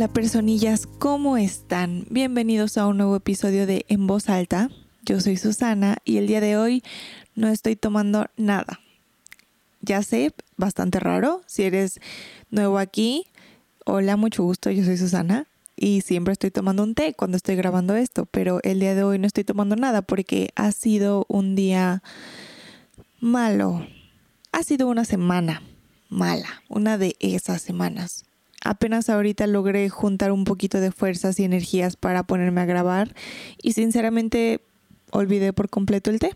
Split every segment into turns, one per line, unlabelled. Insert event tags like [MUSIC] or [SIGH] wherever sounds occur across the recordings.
Hola, personillas, ¿cómo están? Bienvenidos a un nuevo episodio de En Voz Alta. Yo soy Susana y el día de hoy no estoy tomando nada. Ya sé, bastante raro. Si eres nuevo aquí, hola, mucho gusto, yo soy Susana y siempre estoy tomando un té cuando estoy grabando esto, pero el día de hoy no estoy tomando nada porque ha sido un día malo. Ha sido una semana mala, una de esas semanas apenas ahorita logré juntar un poquito de fuerzas y energías para ponerme a grabar y sinceramente olvidé por completo el té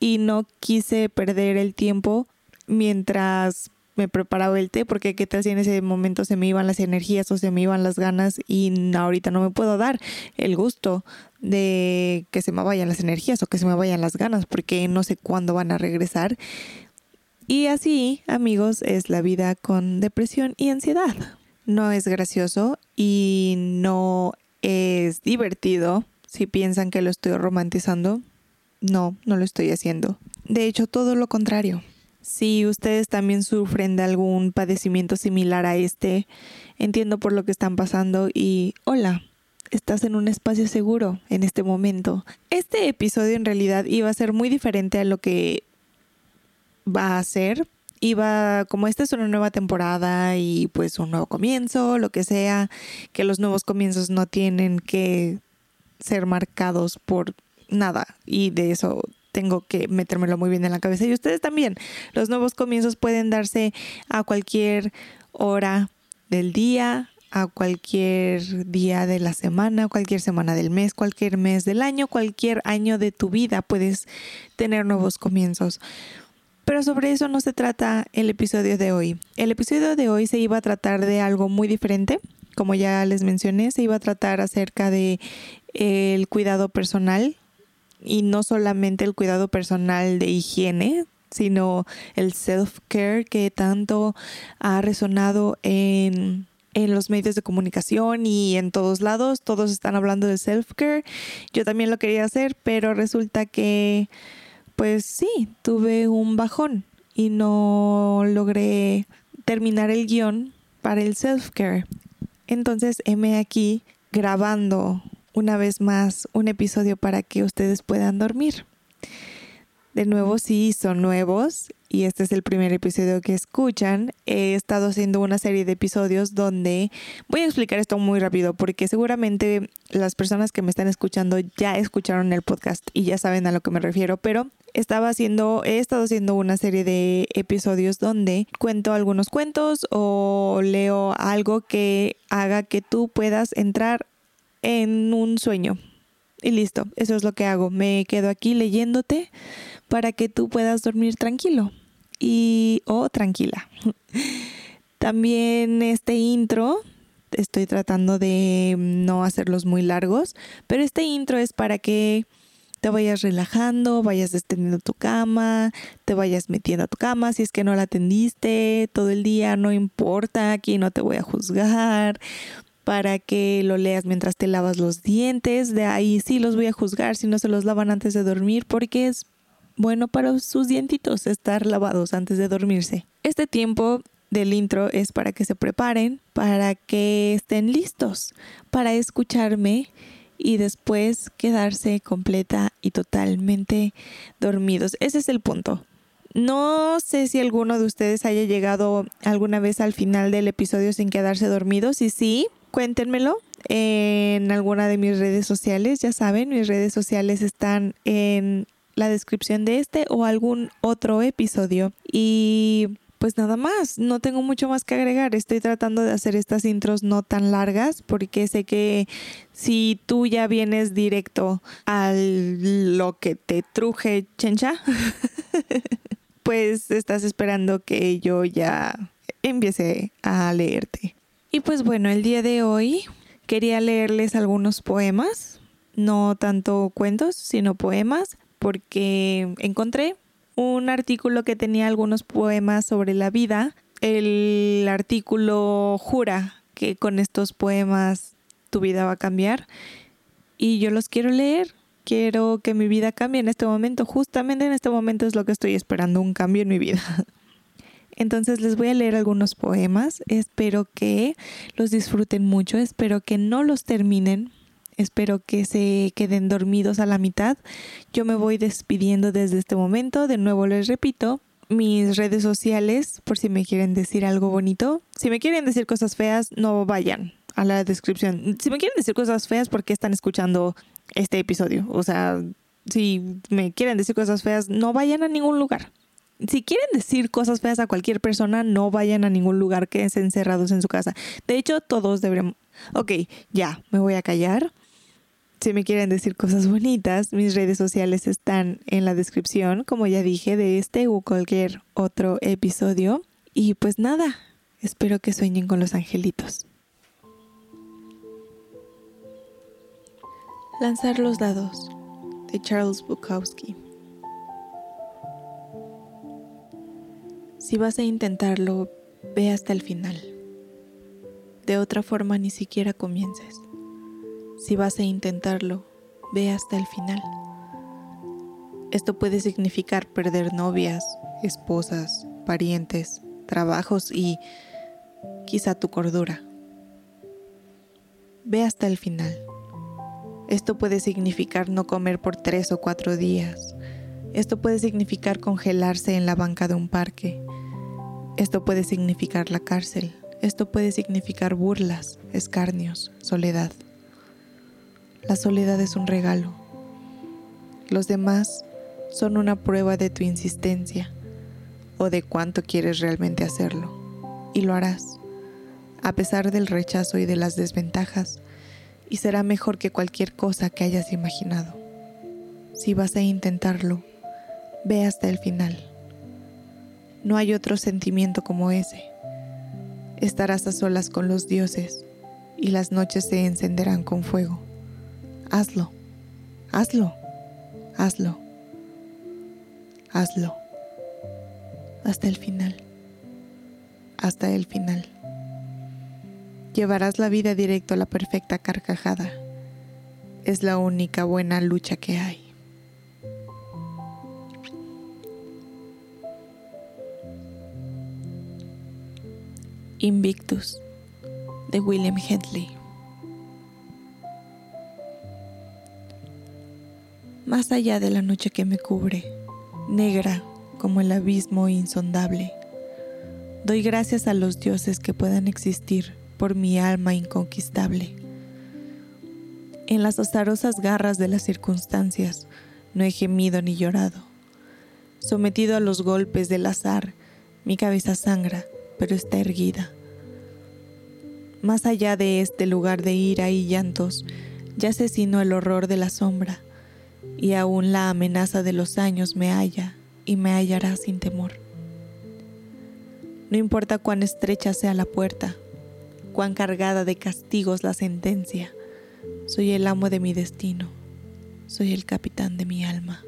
y no quise perder el tiempo mientras me preparaba el té porque qué tal si en ese momento se me iban las energías o se me iban las ganas y ahorita no me puedo dar el gusto de que se me vayan las energías o que se me vayan las ganas porque no sé cuándo van a regresar. Y así, amigos, es la vida con depresión y ansiedad no es gracioso y no es divertido. Si piensan que lo estoy romantizando, no, no lo estoy haciendo. De hecho, todo lo contrario. Si ustedes también sufren de algún padecimiento similar a este, entiendo por lo que están pasando y hola, estás en un espacio seguro en este momento. Este episodio en realidad iba a ser muy diferente a lo que va a ser, iba, como esta es una nueva temporada y pues un nuevo comienzo, lo que sea, que los nuevos comienzos no tienen que ser marcados por nada y de eso tengo que metérmelo muy bien en la cabeza y ustedes también. Los nuevos comienzos pueden darse a cualquier hora del día, a cualquier día de la semana, cualquier semana del mes, cualquier mes del año, cualquier año de tu vida puedes tener nuevos comienzos. Pero sobre eso no se trata el episodio de hoy. El episodio de hoy se iba a tratar de algo muy diferente. Como ya les mencioné, se iba a tratar acerca de el cuidado personal y no solamente el cuidado personal de higiene, sino el self-care que tanto ha resonado en, en los medios de comunicación y en todos lados. Todos están hablando de self-care. Yo también lo quería hacer, pero resulta que pues sí, tuve un bajón y no logré terminar el guion para el self-care. Entonces, heme aquí grabando una vez más un episodio para que ustedes puedan dormir. De nuevo, sí, son nuevos y este es el primer episodio que escuchan. He estado haciendo una serie de episodios donde voy a explicar esto muy rápido porque seguramente las personas que me están escuchando ya escucharon el podcast y ya saben a lo que me refiero, pero estaba haciendo, he estado haciendo una serie de episodios donde cuento algunos cuentos o leo algo que haga que tú puedas entrar en un sueño. Y listo, eso es lo que hago. Me quedo aquí leyéndote para que tú puedas dormir tranquilo y o tranquila. [LAUGHS] También este intro estoy tratando de no hacerlos muy largos, pero este intro es para que te vayas relajando, vayas extendiendo tu cama, te vayas metiendo a tu cama si es que no la atendiste todo el día, no importa, aquí no te voy a juzgar, para que lo leas mientras te lavas los dientes, de ahí sí los voy a juzgar si no se los lavan antes de dormir porque es bueno para sus dientitos estar lavados antes de dormirse. Este tiempo del intro es para que se preparen, para que estén listos para escucharme y después quedarse completa y totalmente dormidos. Ese es el punto. No sé si alguno de ustedes haya llegado alguna vez al final del episodio sin quedarse dormidos. Si sí, cuéntenmelo en alguna de mis redes sociales. Ya saben, mis redes sociales están en la descripción de este o algún otro episodio. Y pues nada más, no tengo mucho más que agregar. Estoy tratando de hacer estas intros no tan largas porque sé que si tú ya vienes directo a lo que te truje, chencha, [LAUGHS] pues estás esperando que yo ya empiece a leerte. Y pues bueno, el día de hoy quería leerles algunos poemas, no tanto cuentos, sino poemas, porque encontré un artículo que tenía algunos poemas sobre la vida. El artículo jura que con estos poemas tu vida va a cambiar y yo los quiero leer. Quiero que mi vida cambie en este momento. Justamente en este momento es lo que estoy esperando, un cambio en mi vida. [LAUGHS] Entonces les voy a leer algunos poemas. Espero que los disfruten mucho. Espero que no los terminen Espero que se queden dormidos a la mitad. Yo me voy despidiendo desde este momento. De nuevo les repito, mis redes sociales, por si me quieren decir algo bonito. Si me quieren decir cosas feas, no vayan a la descripción. Si me quieren decir cosas feas, ¿por qué están escuchando este episodio? O sea, si me quieren decir cosas feas, no vayan a ningún lugar. Si quieren decir cosas feas a cualquier persona, no vayan a ningún lugar, quédense encerrados en su casa. De hecho, todos deberíamos... Ok, ya, me voy a callar. Si me quieren decir cosas bonitas, mis redes sociales están en la descripción, como ya dije, de este o cualquier otro episodio. Y pues nada, espero que sueñen con los angelitos. Lanzar los dados de Charles Bukowski. Si vas a intentarlo, ve hasta el final. De otra forma ni siquiera comiences. Si vas a intentarlo, ve hasta el final. Esto puede significar perder novias, esposas, parientes, trabajos y quizá tu cordura. Ve hasta el final. Esto puede significar no comer por tres o cuatro días. Esto puede significar congelarse en la banca de un parque. Esto puede significar la cárcel. Esto puede significar burlas, escarnios, soledad. La soledad es un regalo. Los demás son una prueba de tu insistencia o de cuánto quieres realmente hacerlo. Y lo harás, a pesar del rechazo y de las desventajas, y será mejor que cualquier cosa que hayas imaginado. Si vas a intentarlo, ve hasta el final. No hay otro sentimiento como ese. Estarás a solas con los dioses y las noches se encenderán con fuego hazlo, hazlo, hazlo, hazlo, hasta el final, hasta el final. Llevarás la vida directo a la perfecta carcajada. Es la única buena lucha que hay. Invictus de William Hedley. Más allá de la noche que me cubre, negra como el abismo insondable. Doy gracias a los dioses que puedan existir por mi alma inconquistable. En las azarosas garras de las circunstancias no he gemido ni llorado. Sometido a los golpes del azar, mi cabeza sangra, pero está erguida. Más allá de este lugar de ira y llantos, ya asesinó el horror de la sombra y aún la amenaza de los años me halla y me hallará sin temor. No importa cuán estrecha sea la puerta, cuán cargada de castigos la sentencia, soy el amo de mi destino, soy el capitán de mi alma.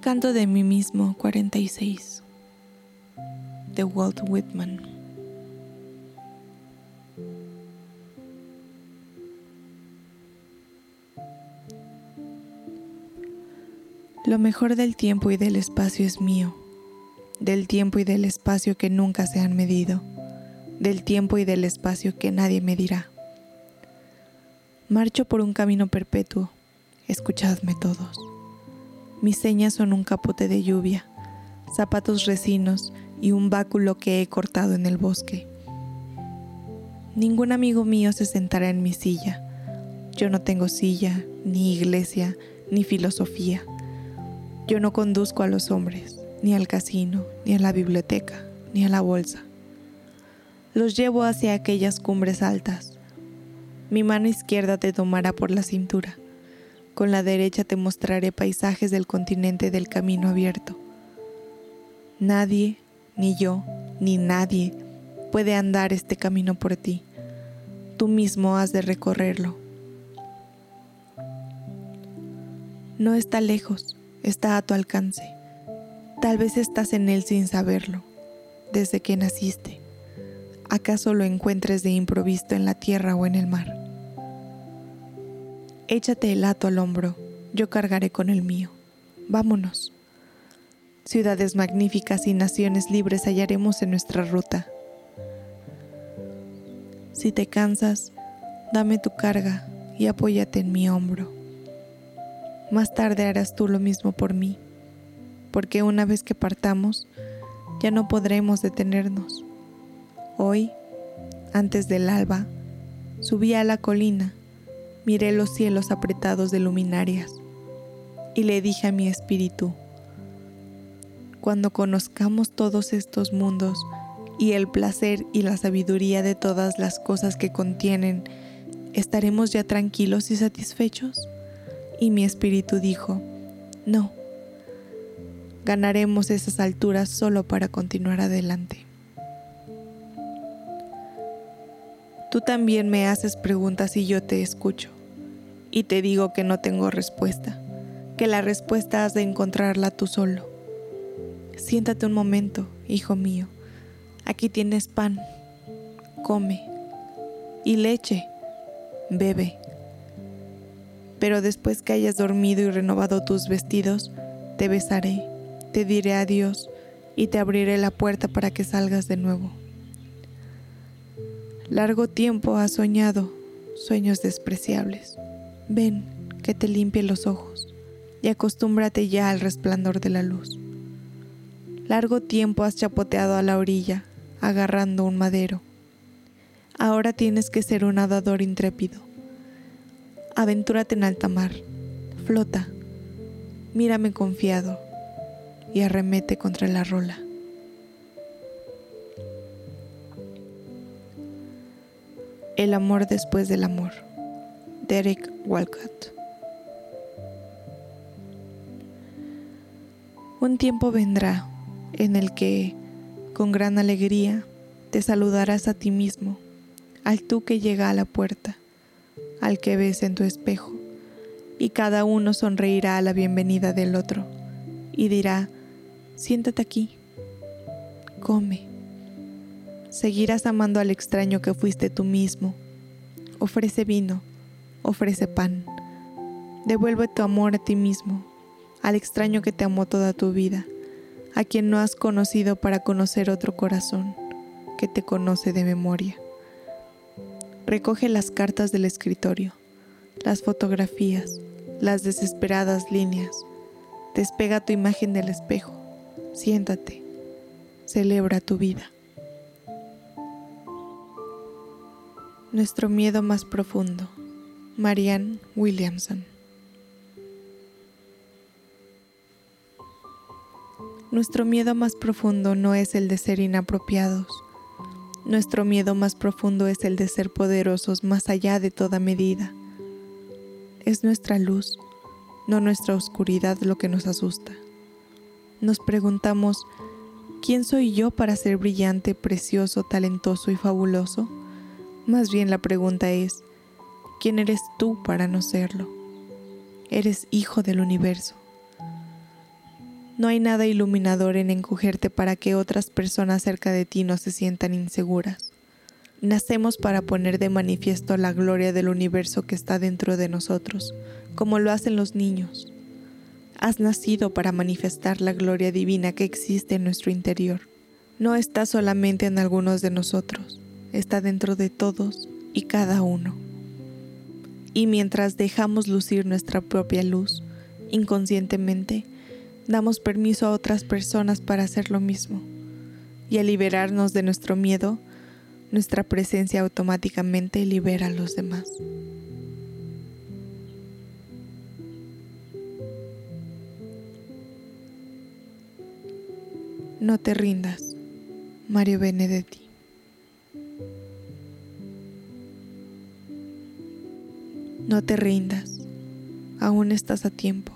Canto de mí mismo 46 de Walt Whitman. Lo mejor del tiempo y del espacio es mío, del tiempo y del espacio que nunca se han medido, del tiempo y del espacio que nadie medirá. Marcho por un camino perpetuo, escuchadme todos. Mis señas son un capote de lluvia, zapatos resinos y un báculo que he cortado en el bosque. Ningún amigo mío se sentará en mi silla, Yo no tengo silla, ni iglesia, ni filosofía. Yo no conduzco a los hombres, ni al casino, ni a la biblioteca, ni a la bolsa. Los llevo hacia aquellas cumbres altas. Mi mano izquierda te tomará por la cintura. Con la derecha te mostraré paisajes del continente del camino abierto. Nadie, ni yo, ni nadie puede andar este camino por ti. Tú mismo has de recorrerlo. No está lejos, está a tu alcance. Tal vez estás en él sin saberlo, desde que naciste. ¿Acaso lo encuentres de improviso en la tierra o en el mar? Échate el hato al hombro, yo cargaré con el mío. Vámonos. Ciudades magníficas y naciones libres hallaremos en nuestra ruta. Si te cansas, dame tu carga y apóyate en mi hombro. Más tarde harás tú lo mismo por mí, porque una vez que partamos, ya no podremos detenernos. Hoy, antes del alba, subí a la colina, miré los cielos apretados de luminarias y le dije a mi espíritu, cuando conozcamos todos estos mundos y el placer y la sabiduría de todas las cosas que contienen, ¿estaremos ya tranquilos y satisfechos? Y mi espíritu dijo, no, ganaremos esas alturas solo para continuar adelante. Tú también me haces preguntas y yo te escucho, y te digo que no tengo respuesta, que la respuesta has de encontrarla tú solo. Siéntate un momento, hijo mío, aquí tienes pan, come, y leche, bebe pero después que hayas dormido y renovado tus vestidos, te besaré, te diré adiós y te abriré la puerta para que salgas de nuevo. Largo tiempo has soñado sueños despreciables. Ven, que te limpie los ojos y acostúmbrate ya al resplandor de la luz. Largo tiempo has chapoteado a la orilla, agarrando un madero. Ahora tienes que ser un nadador intrépido Aventúrate en alta mar, flota, mírame confiado y arremete contra la rola. El amor después del amor. Derek Walcott. Un tiempo vendrá en el que, con gran alegría, te saludarás a ti mismo, al tú que llega a la puerta al que ves en tu espejo, y cada uno sonreirá a la bienvenida del otro y dirá, siéntate aquí, come. Seguirás amando al extraño que fuiste tú mismo. Ofrece vino, ofrece pan. Devuelve tu amor a ti mismo, al extraño que te amó toda tu vida, a quien no has conocido para conocer otro corazón que te conoce de memoria. Recoge las cartas del escritorio, las fotografías, las desesperadas líneas. Despega tu imagen del espejo. Siéntate. Celebra tu vida. Nuestro miedo más profundo. Marianne Williamson. Nuestro miedo más profundo no es el de ser inapropiados nuestro miedo más profundo es el de ser poderosos más allá de toda medida. Es nuestra luz, no nuestra oscuridad lo que nos asusta. Nos preguntamos, ¿quién soy yo para ser brillante, precioso, talentoso y fabuloso? Más bien la pregunta es, ¿quién eres tú para no serlo? Eres hijo del universo. No hay nada iluminador en encogerte para que otras personas cerca de ti no se sientan inseguras. Nacemos para poner de manifiesto la gloria del universo que está dentro de nosotros, como lo hacen los niños. Has nacido para manifestar la gloria divina que existe en nuestro interior. No está solamente en algunos de nosotros, está dentro de todos y cada uno. Y mientras dejamos lucir nuestra propia luz, inconscientemente, damos permiso a otras personas para hacer lo mismo. Y al liberarnos de nuestro miedo, nuestra presencia automáticamente libera a los demás. No te rindas, Mario Benedetti. No te rindas, aún estás a tiempo.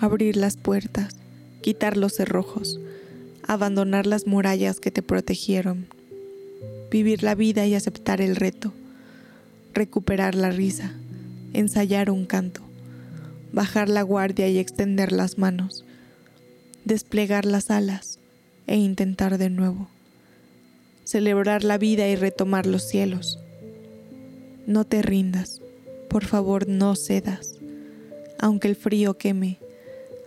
Abrir las puertas, quitar los cerrojos, abandonar las murallas que te protegieron, vivir la vida y aceptar el reto, recuperar la risa, ensayar un canto, bajar la guardia y extender las manos, desplegar las alas e intentar de nuevo, celebrar la vida y retomar los cielos. No te rindas, por favor no cedas, aunque el frío queme,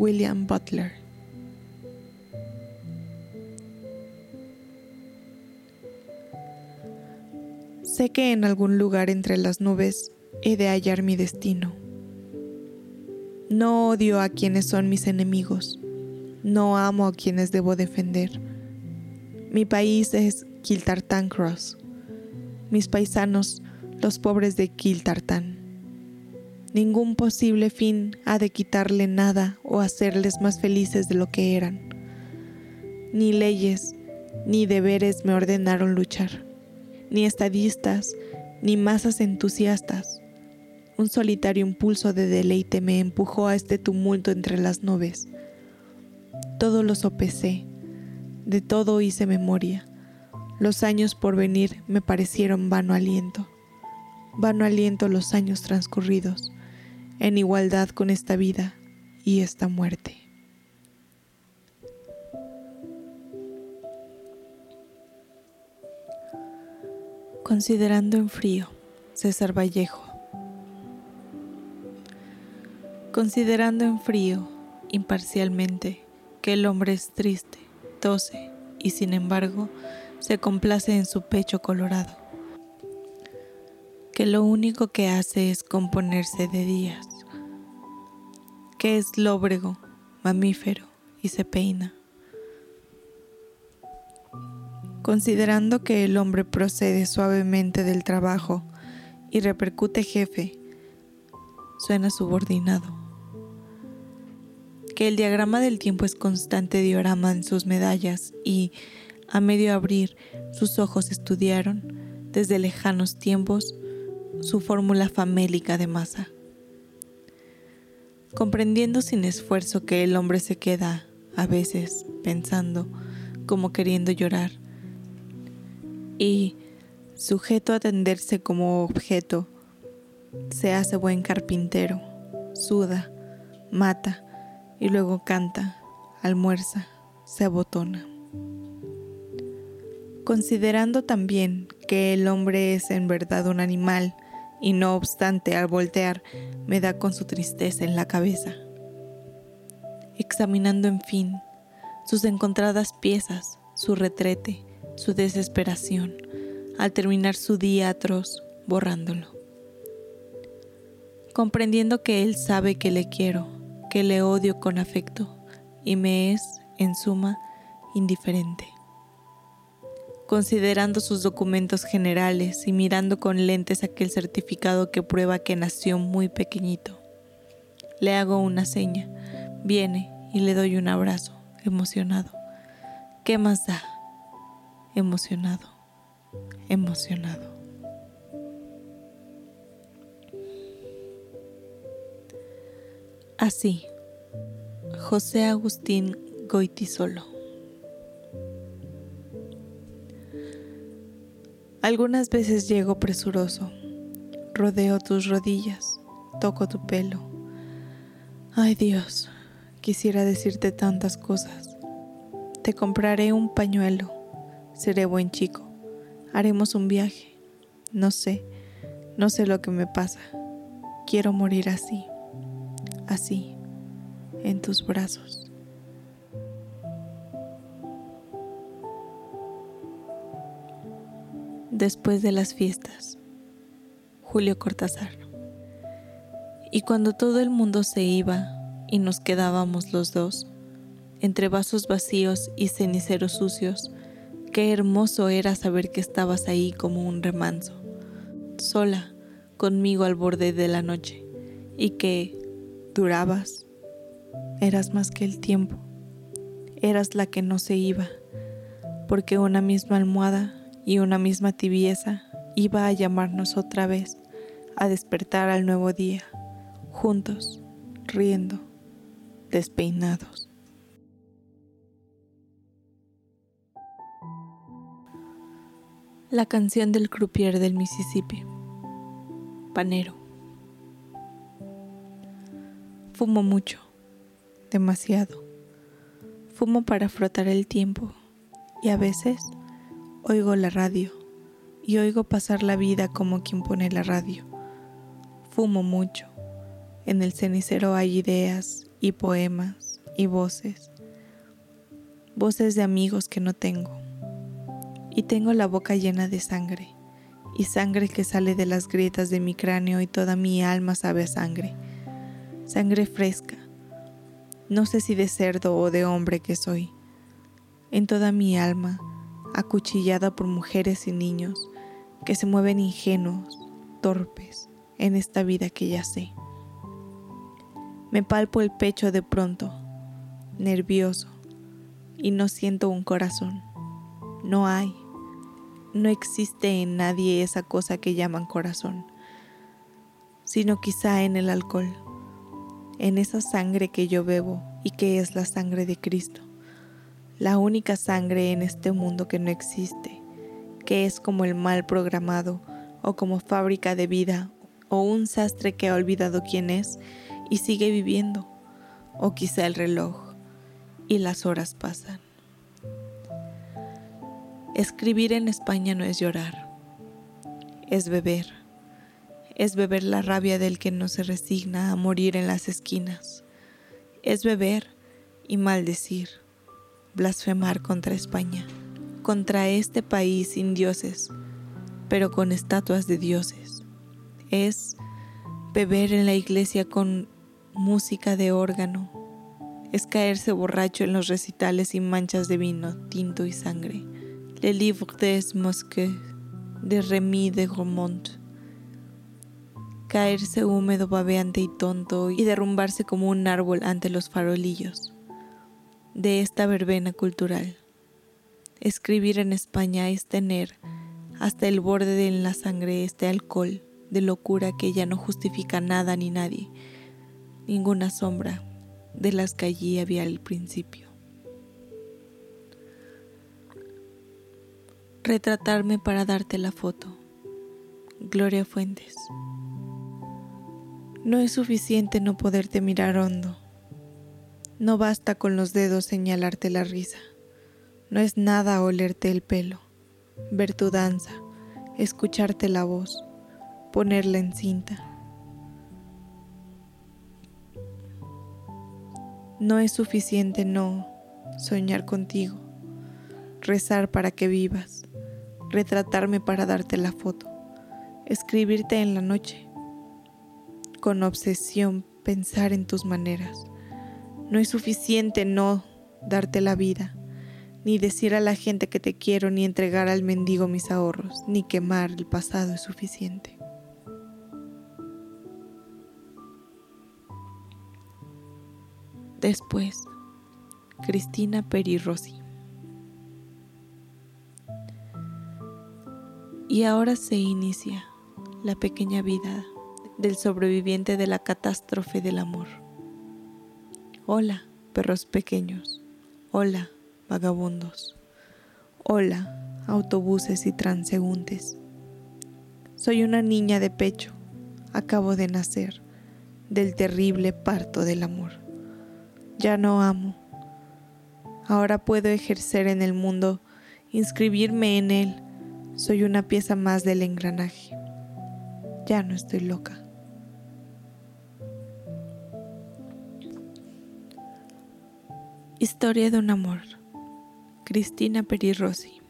William Butler. Sé que en algún lugar entre las nubes he de hallar mi destino. No odio a quienes son mis enemigos no amo a quienes debo defender. Mi país es Kiltartan Cross. Mis paisanos, los pobres de Kiltartan. Ningún posible fin ha de quitarle nada o hacerles más felices de lo que eran. Ni leyes ni deberes me ordenaron luchar, ni estadistas ni masas entusiastas. Un solitario impulso de deleite me empujó a este tumulto entre las nubes todo lo sopesé, de todo hice memoria. Los años por venir me parecieron vano aliento, vano aliento los años transcurridos, en igualdad con esta vida y esta muerte. Considerando en frío, César Vallejo. Considerando en frío, imparcialmente, que el hombre es triste, tose y sin embargo se complace en su pecho colorado, que lo único que hace es componerse de días, que es lóbrego, mamífero y se peina. Considerando que el hombre procede suavemente del trabajo y repercute jefe, suena subordinado que el diagrama del tiempo es constante diorama en sus medallas y, a medio abrir, sus ojos estudiaron, desde lejanos tiempos, su fórmula famélica de masa. Comprendiendo sin esfuerzo que el hombre se queda, a veces, pensando, como queriendo llorar, y, sujeto a tenderse como objeto, se hace buen carpintero, suda, mata, y luego canta, almuerza, se abotona. Considerando también que el hombre es en verdad un animal y no obstante al voltear me da con su tristeza en la cabeza. Examinando en fin sus encontradas piezas, su retrete, su desesperación, al terminar su día atroz, borrándolo. Comprendiendo que él sabe que le quiero, que le odio con afecto, y me es, en suma, indiferente. Considerando sus documentos generales y mirando con lentes aquel certificado que prueba que nació muy pequeñito, le hago una seña, viene y le doy un abrazo, emocionado. ¿Qué más da? Emocionado, emocionado. Así, José Agustín Goitisolo. Algunas veces llego presuroso, rodeo tus rodillas, toco tu pelo. Ay Dios, quisiera decirte tantas cosas. Te compraré un pañuelo, seré buen chico, haremos un viaje. No sé, no sé lo que me pasa. Quiero morir así, así, en tus brazos. Después de las fiestas. Julio Cortázar. Y cuando todo el mundo se iba y nos quedábamos los dos, entre vasos vacíos y ceniceros sucios, qué hermoso era saber que estabas ahí como un remanso, sola, conmigo al borde de la noche, y que durabas, eras más que el tiempo, eras la que no se iba, porque una misma almohada y una misma tibieza iba a llamarnos otra vez a despertar al nuevo día, juntos, riendo, despeinados. La canción del croupier del Mississippi. Panero. Fumo mucho, demasiado. Fumo para frotar el tiempo y a veces Oigo la radio y oigo pasar la vida como quien pone la radio. Fumo mucho. En el cenicero hay ideas y poemas y voces. Voces de amigos que no tengo. Y tengo la boca llena de sangre. Y sangre que sale de las grietas de mi cráneo y toda mi alma sabe a sangre. Sangre fresca. No sé si de cerdo o de hombre que soy. En toda mi alma acuchillada por mujeres y niños que se mueven ingenuos, torpes, en esta vida que ya sé. Me palpo el pecho de pronto, nervioso, y no siento un corazón. No hay, no existe en nadie esa cosa que llaman corazón, sino quizá en el alcohol, en esa sangre que yo bebo y que es la sangre de Cristo la única sangre en este mundo que no existe, que es como el mal programado o como fábrica de vida o un sastre que ha olvidado quién es y sigue viviendo, o quizá el reloj y las horas pasan. Escribir en España no es llorar, es beber, es beber la rabia del que no se resigna a morir en las esquinas, es beber y maldecir blasfemar contra España, contra este país sin dioses, pero con estatuas de dioses. Es beber en la iglesia con música de órgano, es caerse borracho en los recitales y manchas de vino, tinto y sangre. Le livre des Mosques de Remy de Romont. Caerse húmedo, babeante y tonto y derrumbarse como un árbol ante los farolillos de esta verbena cultural. Escribir en España es tener hasta el borde de la sangre este alcohol de locura que ya no justifica nada ni nadie, ninguna sombra de las que allí había al principio. Retratarme para darte la foto. Gloria Fuentes. No es suficiente no poderte mirar hondo no basta con los dedos señalarte la risa. No es nada olerte el pelo, ver tu danza, escucharte la voz, ponerla en cinta. No es suficiente no soñar contigo, rezar para que vivas, retratarme para darte la foto, escribirte en la noche, con obsesión pensar en tus maneras No es suficiente no darte la vida, ni decir a la gente que te quiero, ni entregar al mendigo mis ahorros, ni quemar el pasado es suficiente. Después, Cristina Peri Rossi. Y ahora se inicia la pequeña vida del sobreviviente de la catástrofe del amor. Hola, perros pequeños. Hola, vagabundos. Hola, autobuses y transeúntes. Soy una niña de pecho. Acabo de nacer del terrible parto del amor. Ya no amo. Ahora puedo ejercer en el mundo, inscribirme en él. Soy una pieza más del engranaje. Ya no estoy loca. Historia de un amor. Cristina Peri Rossi.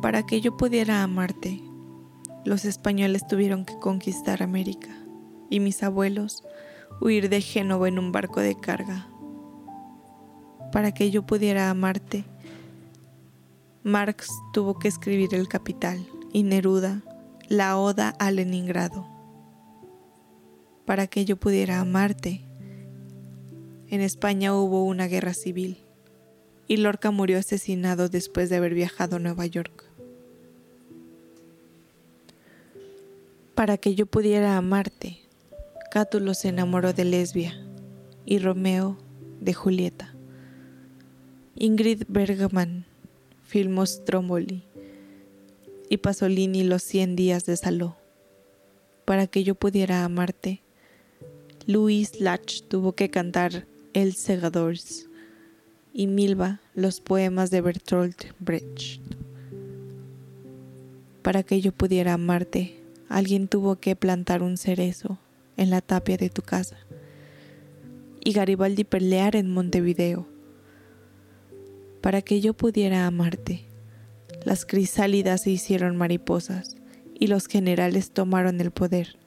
Para que yo pudiera amarte, los españoles tuvieron que conquistar América y mis abuelos huir de Génova en un barco de carga. Para que yo pudiera amarte, Marx tuvo que escribir El Capital y Neruda la Oda a Leningrado. Para que yo pudiera amarte, en España hubo una guerra civil y Lorca murió asesinado después de haber viajado a Nueva York. Para que yo pudiera amarte, Cátulo se enamoró de Lesbia y Romeo de Julieta. Ingrid Bergman filmó Stromboli y Pasolini los 100 días de Saló. Para que yo pudiera amarte, Louis Lach tuvo que cantar el Segadors y Milva los poemas de Bertolt Brecht. Para que yo pudiera amarte, alguien tuvo que plantar un cerezo en la tapia de tu casa y Garibaldi pelear en Montevideo. Para que yo pudiera amarte, las crisálidas se hicieron mariposas y los generales tomaron el poder.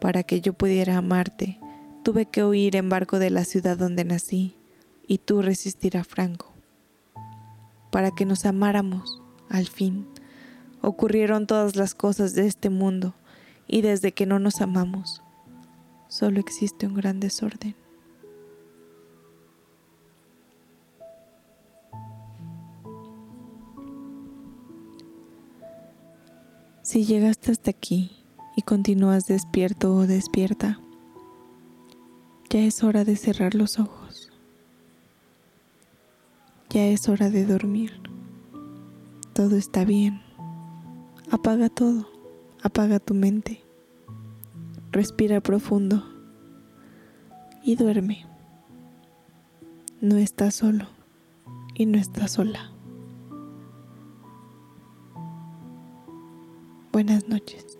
Para que yo pudiera amarte, Tuve que huir en barco de la ciudad donde nací y tú resistir a Franco. Para que nos amáramos, al fin, ocurrieron todas las cosas de este mundo y desde que no nos amamos, solo existe un gran desorden. Si llegaste hasta aquí y continúas despierto o despierta, ya es hora de cerrar los ojos. Ya es hora de dormir. Todo está bien. Apaga todo. Apaga tu mente. Respira profundo. Y duerme. No estás solo y no estás sola. Buenas noches.